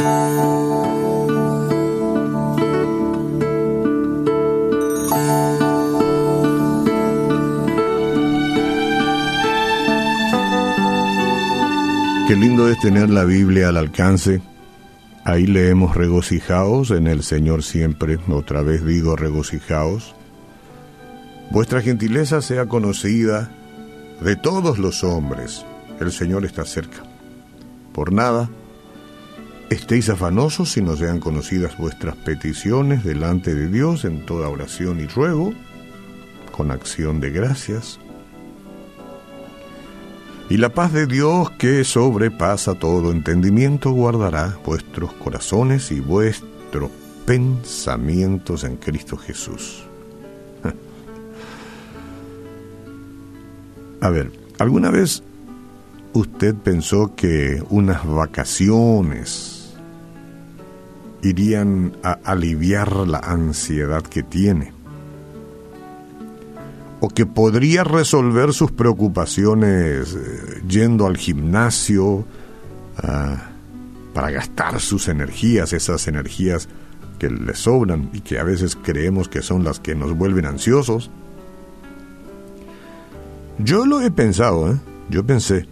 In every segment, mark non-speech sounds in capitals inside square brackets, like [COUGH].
Qué lindo es tener la Biblia al alcance. Ahí leemos regocijaos en el Señor siempre, otra vez digo regocijaos. Vuestra gentileza sea conocida de todos los hombres. El Señor está cerca. Por nada, estéis afanosos si no sean conocidas vuestras peticiones delante de Dios en toda oración y ruego, con acción de gracias y la paz de Dios que sobrepasa todo entendimiento guardará vuestros corazones y vuestros pensamientos en Cristo Jesús. [LAUGHS] A ver, ¿alguna vez usted pensó que unas vacaciones irían a aliviar la ansiedad que tiene? o que podría resolver sus preocupaciones eh, yendo al gimnasio ah, para gastar sus energías, esas energías que le sobran y que a veces creemos que son las que nos vuelven ansiosos. Yo lo he pensado, ¿eh? yo pensé,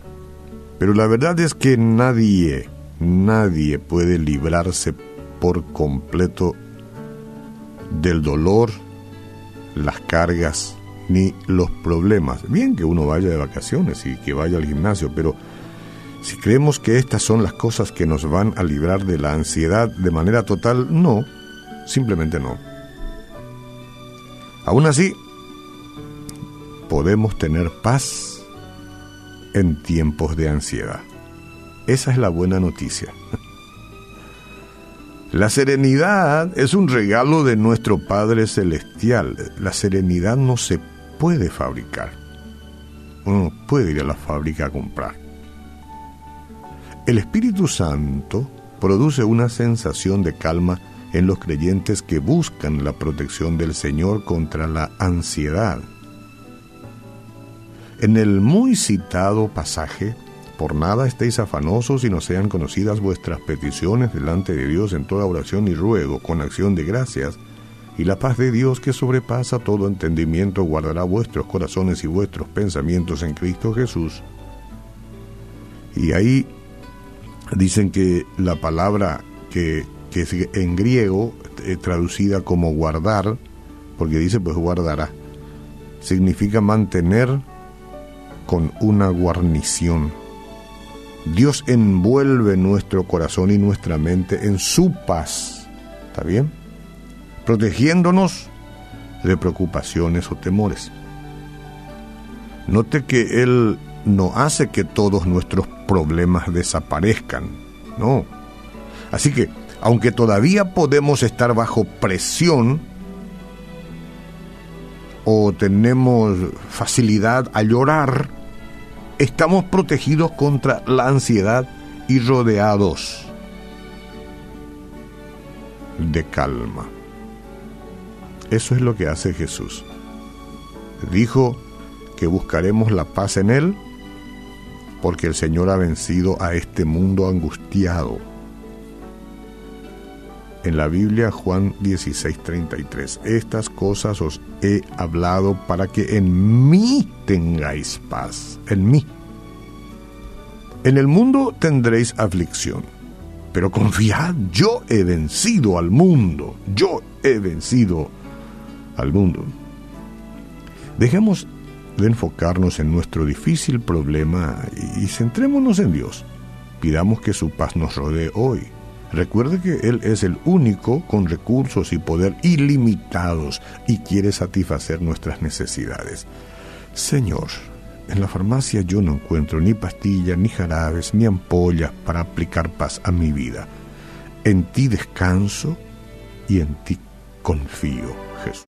pero la verdad es que nadie, nadie puede librarse por completo del dolor, las cargas, ni los problemas. Bien que uno vaya de vacaciones y que vaya al gimnasio, pero si creemos que estas son las cosas que nos van a librar de la ansiedad de manera total, no, simplemente no. Aún así, podemos tener paz en tiempos de ansiedad. Esa es la buena noticia. [LAUGHS] La serenidad es un regalo de nuestro Padre Celestial. La serenidad no se puede fabricar. Uno puede ir a la fábrica a comprar. El Espíritu Santo produce una sensación de calma en los creyentes que buscan la protección del Señor contra la ansiedad. En el muy citado pasaje, por nada estéis afanosos y no sean conocidas vuestras peticiones delante de Dios en toda oración y ruego, con acción de gracias, y la paz de Dios que sobrepasa todo entendimiento guardará vuestros corazones y vuestros pensamientos en Cristo Jesús. Y ahí dicen que la palabra que, es en griego eh, traducida como guardar, porque dice pues guardará, significa mantener con una guarnición. Dios envuelve nuestro corazón y nuestra mente en su paz. ¿Está bien? protegiéndonos de preocupaciones o temores. Note que Él no hace que todos nuestros problemas desaparezcan, no. Así que, aunque todavía podemos estar bajo presión o tenemos facilidad a llorar, estamos protegidos contra la ansiedad y rodeados de calma. Eso es lo que hace Jesús. Dijo que buscaremos la paz en Él porque el Señor ha vencido a este mundo angustiado. En la Biblia Juan 16:33, estas cosas os he hablado para que en mí tengáis paz, en mí. En el mundo tendréis aflicción, pero confiad, yo he vencido al mundo, yo he vencido al mundo. Dejemos de enfocarnos en nuestro difícil problema y centrémonos en Dios. Pidamos que su paz nos rodee hoy. Recuerde que Él es el único con recursos y poder ilimitados y quiere satisfacer nuestras necesidades. Señor, en la farmacia yo no encuentro ni pastillas, ni jarabes, ni ampollas para aplicar paz a mi vida. En ti descanso y en ti confío, Jesús.